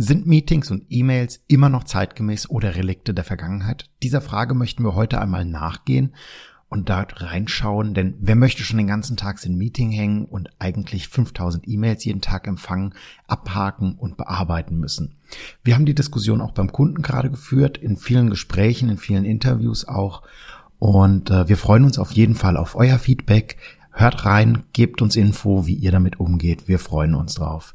Sind Meetings und E-Mails immer noch zeitgemäß oder Relikte der Vergangenheit? Dieser Frage möchten wir heute einmal nachgehen und da reinschauen, denn wer möchte schon den ganzen Tag in Meeting hängen und eigentlich 5000 E-Mails jeden Tag empfangen, abhaken und bearbeiten müssen? Wir haben die Diskussion auch beim Kunden gerade geführt, in vielen Gesprächen, in vielen Interviews auch und äh, wir freuen uns auf jeden Fall auf euer Feedback. Hört rein, gebt uns Info, wie ihr damit umgeht. Wir freuen uns drauf.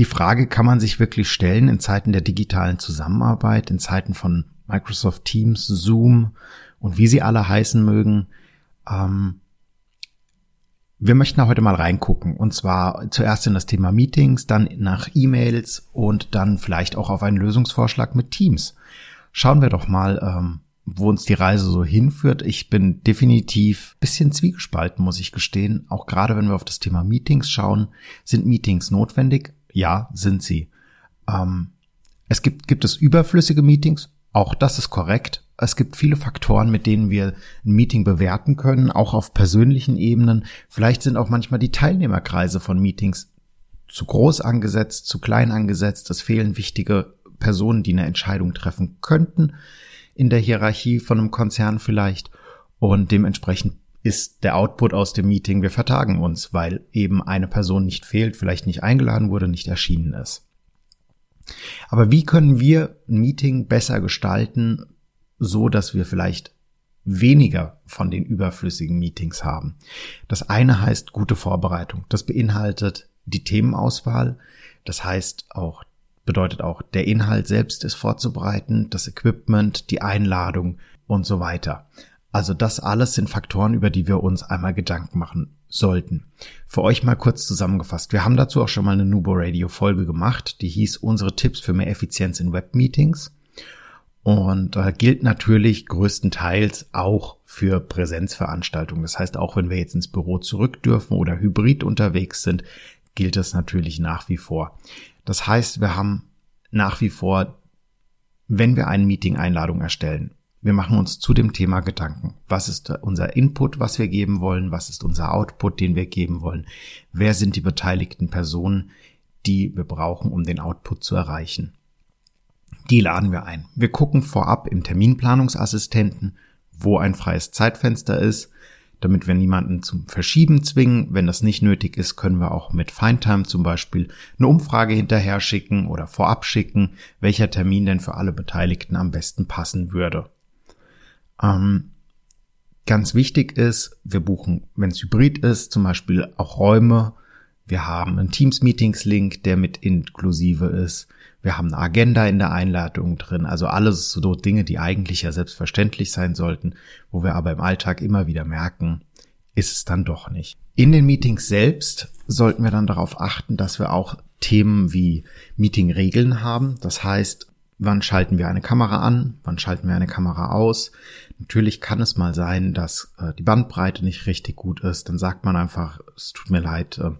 Die Frage kann man sich wirklich stellen in Zeiten der digitalen Zusammenarbeit, in Zeiten von Microsoft Teams, Zoom und wie sie alle heißen mögen. Ähm, wir möchten da heute mal reingucken und zwar zuerst in das Thema Meetings, dann nach E-Mails und dann vielleicht auch auf einen Lösungsvorschlag mit Teams. Schauen wir doch mal, ähm, wo uns die Reise so hinführt. Ich bin definitiv bisschen zwiegespalten, muss ich gestehen. Auch gerade wenn wir auf das Thema Meetings schauen, sind Meetings notwendig? Ja, sind sie. Ähm, es gibt, gibt es überflüssige Meetings? Auch das ist korrekt. Es gibt viele Faktoren, mit denen wir ein Meeting bewerten können, auch auf persönlichen Ebenen. Vielleicht sind auch manchmal die Teilnehmerkreise von Meetings zu groß angesetzt, zu klein angesetzt. Es fehlen wichtige Personen, die eine Entscheidung treffen könnten in der Hierarchie von einem Konzern vielleicht. Und dementsprechend ist der Output aus dem Meeting, wir vertagen uns, weil eben eine Person nicht fehlt, vielleicht nicht eingeladen wurde, nicht erschienen ist. Aber wie können wir ein Meeting besser gestalten, so dass wir vielleicht weniger von den überflüssigen Meetings haben? Das eine heißt gute Vorbereitung. Das beinhaltet die Themenauswahl. Das heißt auch, bedeutet auch, der Inhalt selbst ist vorzubereiten, das Equipment, die Einladung und so weiter. Also das alles sind Faktoren, über die wir uns einmal Gedanken machen sollten. Für euch mal kurz zusammengefasst. Wir haben dazu auch schon mal eine Nubo Radio Folge gemacht, die hieß unsere Tipps für mehr Effizienz in Webmeetings. Und äh, gilt natürlich größtenteils auch für Präsenzveranstaltungen. Das heißt, auch wenn wir jetzt ins Büro zurück dürfen oder hybrid unterwegs sind, gilt das natürlich nach wie vor. Das heißt, wir haben nach wie vor, wenn wir eine Meeting-Einladung erstellen, wir machen uns zu dem Thema Gedanken. Was ist unser Input, was wir geben wollen? Was ist unser Output, den wir geben wollen? Wer sind die beteiligten Personen, die wir brauchen, um den Output zu erreichen? Die laden wir ein. Wir gucken vorab im Terminplanungsassistenten, wo ein freies Zeitfenster ist, damit wir niemanden zum Verschieben zwingen. Wenn das nicht nötig ist, können wir auch mit Findtime zum Beispiel eine Umfrage hinterher schicken oder vorab schicken, welcher Termin denn für alle Beteiligten am besten passen würde. Ähm, ganz wichtig ist, wir buchen, wenn es hybrid ist, zum Beispiel auch Räume. Wir haben einen Teams-Meetings-Link, der mit inklusive ist. Wir haben eine Agenda in der Einladung drin. Also alles so Dinge, die eigentlich ja selbstverständlich sein sollten, wo wir aber im Alltag immer wieder merken, ist es dann doch nicht. In den Meetings selbst sollten wir dann darauf achten, dass wir auch Themen wie Meeting-Regeln haben. Das heißt, wann schalten wir eine Kamera an, wann schalten wir eine Kamera aus. Natürlich kann es mal sein, dass äh, die Bandbreite nicht richtig gut ist. Dann sagt man einfach, es tut mir leid, äh,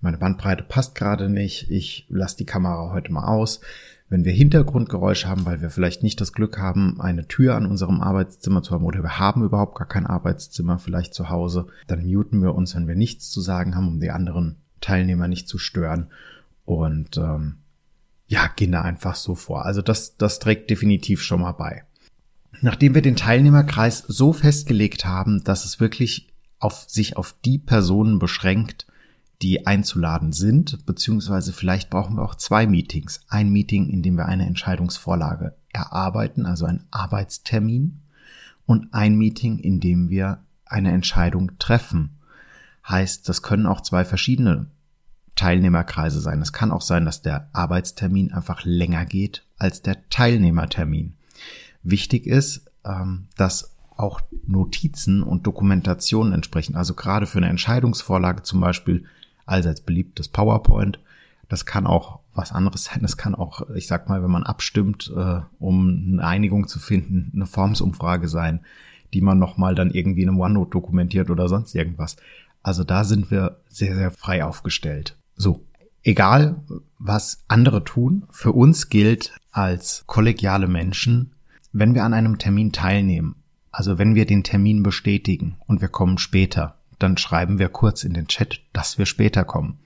meine Bandbreite passt gerade nicht, ich lasse die Kamera heute mal aus. Wenn wir Hintergrundgeräusche haben, weil wir vielleicht nicht das Glück haben, eine Tür an unserem Arbeitszimmer zu haben oder wir haben überhaupt gar kein Arbeitszimmer vielleicht zu Hause, dann muten wir uns, wenn wir nichts zu sagen haben, um die anderen Teilnehmer nicht zu stören. Und ähm, ja, gehen da einfach so vor. Also das, das trägt definitiv schon mal bei. Nachdem wir den Teilnehmerkreis so festgelegt haben, dass es wirklich auf sich auf die Personen beschränkt, die einzuladen sind, beziehungsweise vielleicht brauchen wir auch zwei Meetings. Ein Meeting, in dem wir eine Entscheidungsvorlage erarbeiten, also ein Arbeitstermin, und ein Meeting, in dem wir eine Entscheidung treffen. Heißt, das können auch zwei verschiedene Teilnehmerkreise sein. Es kann auch sein, dass der Arbeitstermin einfach länger geht als der Teilnehmertermin. Wichtig ist, ähm, dass auch Notizen und Dokumentationen entsprechen. Also gerade für eine Entscheidungsvorlage zum Beispiel allseits beliebtes PowerPoint, Das kann auch was anderes sein. Das kann auch, ich sag mal, wenn man abstimmt, äh, um eine Einigung zu finden, eine Formsumfrage sein, die man nochmal dann irgendwie in einem OneNote dokumentiert oder sonst irgendwas. Also da sind wir sehr, sehr frei aufgestellt. So, egal was andere tun, für uns gilt als kollegiale Menschen, wenn wir an einem Termin teilnehmen, also wenn wir den Termin bestätigen und wir kommen später, dann schreiben wir kurz in den Chat, dass wir später kommen.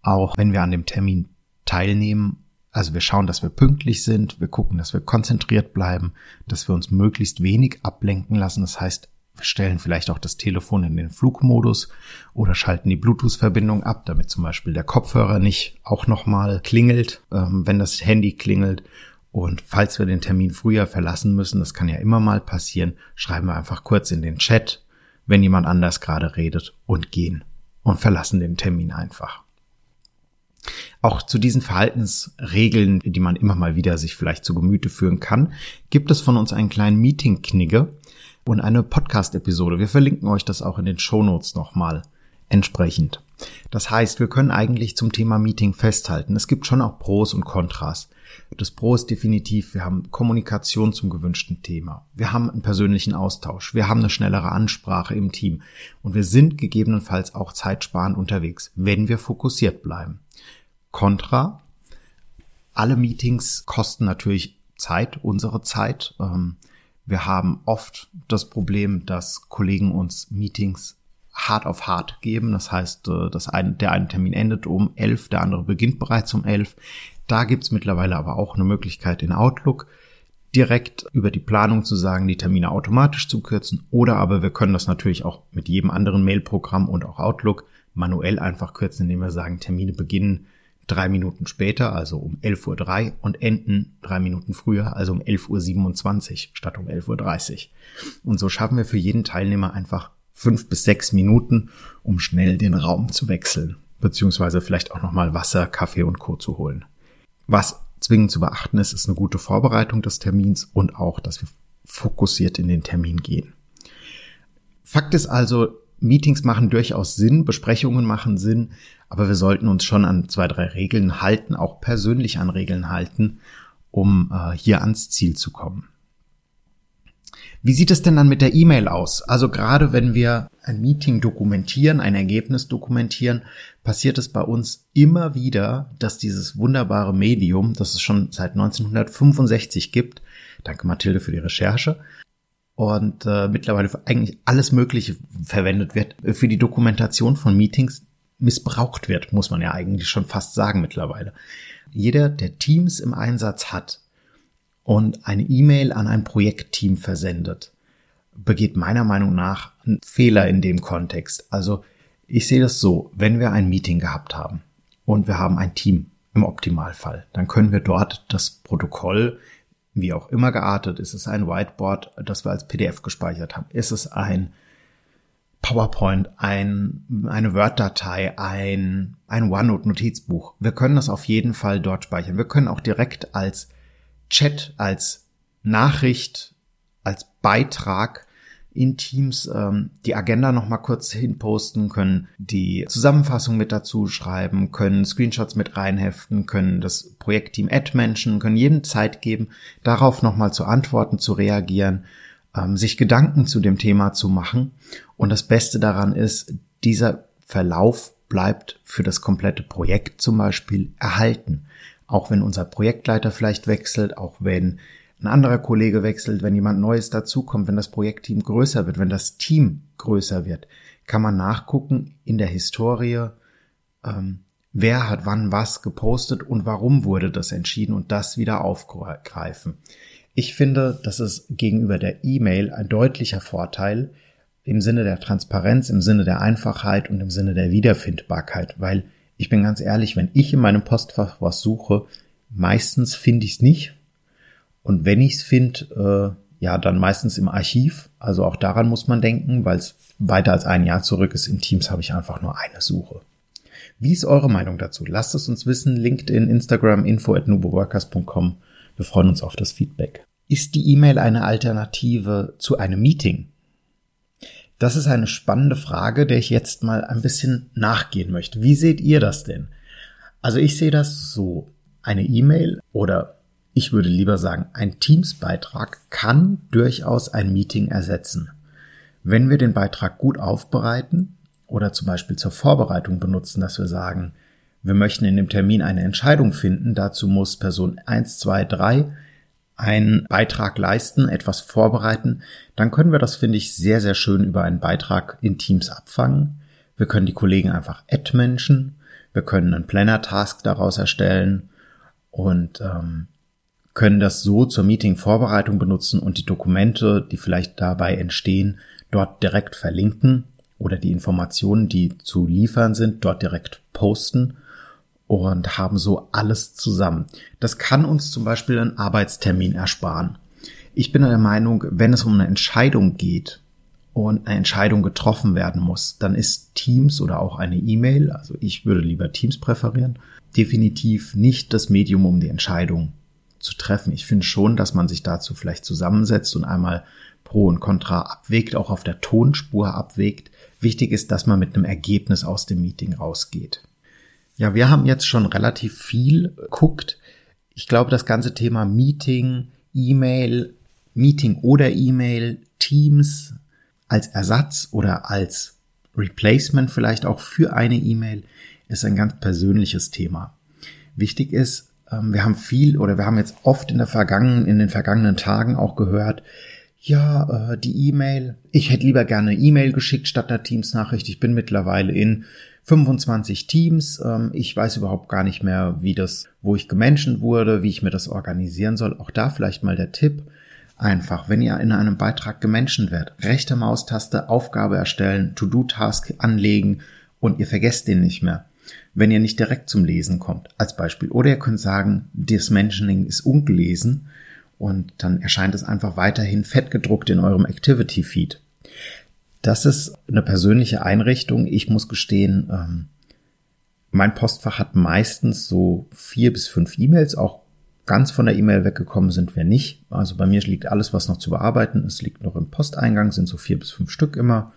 Auch wenn wir an dem Termin teilnehmen, also wir schauen, dass wir pünktlich sind, wir gucken, dass wir konzentriert bleiben, dass wir uns möglichst wenig ablenken lassen. Das heißt, wir stellen vielleicht auch das Telefon in den Flugmodus oder schalten die Bluetooth-Verbindung ab, damit zum Beispiel der Kopfhörer nicht auch nochmal klingelt, ähm, wenn das Handy klingelt. Und falls wir den Termin früher verlassen müssen, das kann ja immer mal passieren, schreiben wir einfach kurz in den Chat, wenn jemand anders gerade redet und gehen und verlassen den Termin einfach. Auch zu diesen Verhaltensregeln, die man immer mal wieder sich vielleicht zu Gemüte führen kann, gibt es von uns einen kleinen Meeting-Knigge und eine Podcast-Episode. Wir verlinken euch das auch in den Shownotes nochmal entsprechend. Das heißt, wir können eigentlich zum Thema Meeting festhalten. Es gibt schon auch Pros und Kontras. Das Pro ist definitiv, wir haben Kommunikation zum gewünschten Thema. Wir haben einen persönlichen Austausch. Wir haben eine schnellere Ansprache im Team. Und wir sind gegebenenfalls auch zeitsparend unterwegs, wenn wir fokussiert bleiben. Contra, alle Meetings kosten natürlich Zeit, unsere Zeit. Ähm, wir haben oft das Problem, dass Kollegen uns Meetings hart auf hart geben. Das heißt, äh, dass ein, der eine Termin endet um elf, der andere beginnt bereits um elf. Da gibt's mittlerweile aber auch eine Möglichkeit in Outlook, direkt über die Planung zu sagen, die Termine automatisch zu kürzen. Oder aber wir können das natürlich auch mit jedem anderen Mailprogramm und auch Outlook manuell einfach kürzen, indem wir sagen, Termine beginnen drei Minuten später, also um 11.03 Uhr und enden drei Minuten früher, also um 11.27 Uhr statt um 11.30 Uhr. Und so schaffen wir für jeden Teilnehmer einfach fünf bis sechs Minuten, um schnell den Raum zu wechseln, beziehungsweise vielleicht auch nochmal Wasser, Kaffee und Co. zu holen. Was zwingend zu beachten ist, ist eine gute Vorbereitung des Termins und auch, dass wir fokussiert in den Termin gehen. Fakt ist also, Meetings machen durchaus Sinn, Besprechungen machen Sinn, aber wir sollten uns schon an zwei, drei Regeln halten, auch persönlich an Regeln halten, um äh, hier ans Ziel zu kommen. Wie sieht es denn dann mit der E-Mail aus? Also gerade wenn wir ein Meeting dokumentieren, ein Ergebnis dokumentieren, passiert es bei uns immer wieder, dass dieses wunderbare Medium, das es schon seit 1965 gibt, danke Mathilde für die Recherche, und äh, mittlerweile für eigentlich alles Mögliche verwendet wird, für die Dokumentation von Meetings missbraucht wird, muss man ja eigentlich schon fast sagen mittlerweile. Jeder, der Teams im Einsatz hat und eine E-Mail an ein Projektteam versendet, begeht meiner Meinung nach einen Fehler in dem Kontext. Also ich sehe das so, wenn wir ein Meeting gehabt haben und wir haben ein Team im Optimalfall, dann können wir dort das Protokoll wie auch immer geartet, ist es ein Whiteboard, das wir als PDF gespeichert haben, ist es ein PowerPoint, ein, eine Word-Datei, ein, ein OneNote-Notizbuch. Wir können das auf jeden Fall dort speichern. Wir können auch direkt als Chat, als Nachricht, als Beitrag in Teams ähm, die Agenda noch mal kurz hinposten, können die Zusammenfassung mit dazu schreiben, können Screenshots mit reinheften, können das Projektteam Ad-Menschen, können jedem Zeit geben, darauf noch mal zu antworten, zu reagieren, sich Gedanken zu dem Thema zu machen. Und das Beste daran ist, dieser Verlauf bleibt für das komplette Projekt zum Beispiel erhalten. Auch wenn unser Projektleiter vielleicht wechselt, auch wenn ein anderer Kollege wechselt, wenn jemand Neues dazukommt, wenn das Projektteam größer wird, wenn das Team größer wird, kann man nachgucken in der Historie, ähm, wer hat wann was gepostet und warum wurde das entschieden und das wieder aufgreifen. Ich finde, das ist gegenüber der E-Mail ein deutlicher Vorteil im Sinne der Transparenz, im Sinne der Einfachheit und im Sinne der Wiederfindbarkeit, weil ich bin ganz ehrlich, wenn ich in meinem Postfach was suche, meistens finde ich es nicht. Und wenn ich es finde, äh, ja, dann meistens im Archiv. Also auch daran muss man denken, weil es weiter als ein Jahr zurück ist. In Teams habe ich einfach nur eine Suche. Wie ist eure Meinung dazu? Lasst es uns wissen. LinkedIn, Instagram, info at nuboworkers.com. Wir freuen uns auf das Feedback. Ist die E-Mail eine Alternative zu einem Meeting? Das ist eine spannende Frage, der ich jetzt mal ein bisschen nachgehen möchte. Wie seht ihr das denn? Also ich sehe das so. Eine E-Mail oder ich würde lieber sagen, ein Teams-Beitrag kann durchaus ein Meeting ersetzen. Wenn wir den Beitrag gut aufbereiten oder zum Beispiel zur Vorbereitung benutzen, dass wir sagen, wir möchten in dem Termin eine Entscheidung finden, dazu muss Person 1, 2, 3 einen Beitrag leisten, etwas vorbereiten, dann können wir das, finde ich, sehr, sehr schön über einen Beitrag in Teams abfangen. Wir können die Kollegen einfach add-menschen, wir können einen Planner-Task daraus erstellen und ähm, können das so zur Meeting-Vorbereitung benutzen und die Dokumente, die vielleicht dabei entstehen, dort direkt verlinken oder die Informationen, die zu liefern sind, dort direkt posten und haben so alles zusammen. Das kann uns zum Beispiel einen Arbeitstermin ersparen. Ich bin der Meinung, wenn es um eine Entscheidung geht und eine Entscheidung getroffen werden muss, dann ist Teams oder auch eine E-Mail, also ich würde lieber Teams präferieren, definitiv nicht das Medium, um die Entscheidung zu treffen. Ich finde schon, dass man sich dazu vielleicht zusammensetzt und einmal Pro und Contra abwägt, auch auf der Tonspur abwägt. Wichtig ist, dass man mit einem Ergebnis aus dem Meeting rausgeht. Ja, wir haben jetzt schon relativ viel geguckt. Ich glaube, das ganze Thema Meeting, E-Mail, Meeting oder E-Mail, Teams als Ersatz oder als Replacement vielleicht auch für eine E-Mail ist ein ganz persönliches Thema. Wichtig ist, ähm, wir haben viel oder wir haben jetzt oft in der vergangenen, in den vergangenen Tagen auch gehört, ja, äh, die E-Mail, ich hätte lieber gerne E-Mail geschickt statt der Teams-Nachricht. Ich bin mittlerweile in 25 Teams. Ähm, ich weiß überhaupt gar nicht mehr, wie das, wo ich gemenschen wurde, wie ich mir das organisieren soll. Auch da vielleicht mal der Tipp. Einfach, wenn ihr in einem Beitrag gemenschen werdet, rechte Maustaste, Aufgabe erstellen, To-Do-Task anlegen und ihr vergesst den nicht mehr wenn ihr nicht direkt zum Lesen kommt, als Beispiel. Oder ihr könnt sagen, das Mentioning ist ungelesen und dann erscheint es einfach weiterhin fettgedruckt in eurem Activity Feed. Das ist eine persönliche Einrichtung. Ich muss gestehen, ähm, mein Postfach hat meistens so vier bis fünf E-Mails. Auch ganz von der E-Mail weggekommen sind wir nicht. Also bei mir liegt alles, was noch zu bearbeiten ist, liegt noch im Posteingang, sind so vier bis fünf Stück immer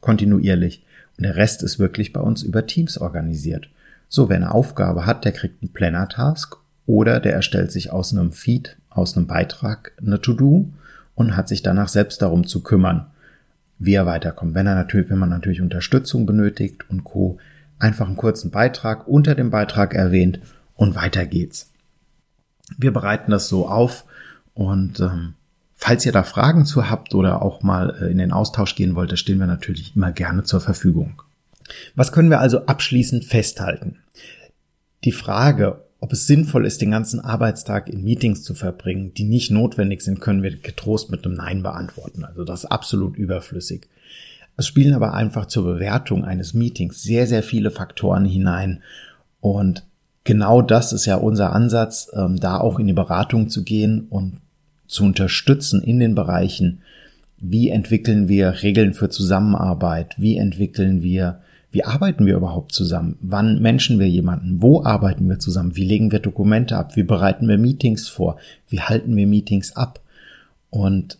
kontinuierlich. Und der Rest ist wirklich bei uns über Teams organisiert. So, wer eine Aufgabe hat, der kriegt einen Planner-Task oder der erstellt sich aus einem Feed, aus einem Beitrag eine To-Do und hat sich danach selbst darum zu kümmern, wie er weiterkommt. Wenn er natürlich, wenn man natürlich Unterstützung benötigt und Co., einfach einen kurzen Beitrag unter dem Beitrag erwähnt und weiter geht's. Wir bereiten das so auf und ähm, Falls ihr da Fragen zu habt oder auch mal äh, in den Austausch gehen wollt, da stehen wir natürlich immer gerne zur Verfügung. Was können wir also abschließend festhalten? Die Frage, ob es sinnvoll ist, den ganzen Arbeitstag in Meetings zu verbringen, die nicht notwendig sind, können wir getrost mit einem Nein beantworten. Also das ist absolut überflüssig. Es spielen aber einfach zur Bewertung eines Meetings sehr, sehr viele Faktoren hinein. Und genau das ist ja unser Ansatz, ähm, da auch in die Beratung zu gehen und zu unterstützen in den Bereichen, wie entwickeln wir Regeln für Zusammenarbeit, wie entwickeln wir, wie arbeiten wir überhaupt zusammen, wann menschen wir jemanden, wo arbeiten wir zusammen, wie legen wir Dokumente ab, wie bereiten wir Meetings vor, wie halten wir Meetings ab. Und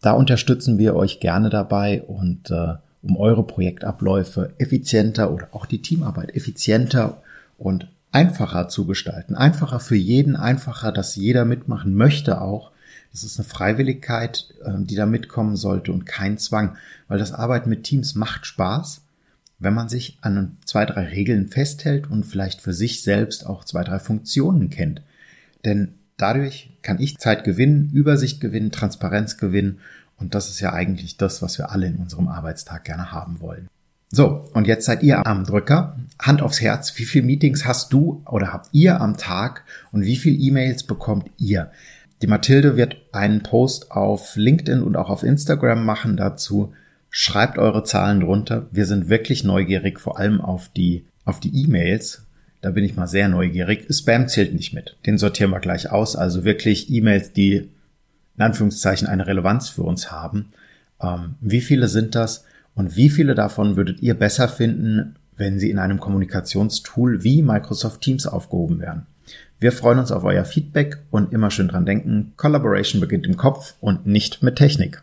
da unterstützen wir euch gerne dabei und äh, um eure Projektabläufe effizienter oder auch die Teamarbeit effizienter und einfacher zu gestalten. Einfacher für jeden, einfacher, dass jeder mitmachen möchte auch, das ist eine Freiwilligkeit, ähm, die da mitkommen sollte und kein Zwang, weil das Arbeiten mit Teams macht Spaß, wenn man sich an zwei, drei Regeln festhält und vielleicht für sich selbst auch zwei, drei Funktionen kennt. Denn dadurch kann ich Zeit gewinnen, Übersicht gewinnen, Transparenz gewinnen und das ist ja eigentlich das, was wir alle in unserem Arbeitstag gerne haben wollen. So, und jetzt seid ihr am Drücker. Hand aufs Herz, wie viele Meetings hast du oder habt ihr am Tag und wie viele E-Mails bekommt ihr? Die Mathilde wird einen Post auf LinkedIn und auch auf Instagram machen dazu. Schreibt eure Zahlen drunter. Wir sind wirklich neugierig, vor allem auf die, auf die E-Mails. Da bin ich mal sehr neugierig. Spam zählt nicht mit. Den sortieren wir gleich aus. Also wirklich E-Mails, die in Anführungszeichen eine Relevanz für uns haben. Ähm, wie viele sind das? Und wie viele davon würdet ihr besser finden, wenn sie in einem Kommunikationstool wie Microsoft Teams aufgehoben werden? Wir freuen uns auf euer Feedback und immer schön dran denken, Collaboration beginnt im Kopf und nicht mit Technik.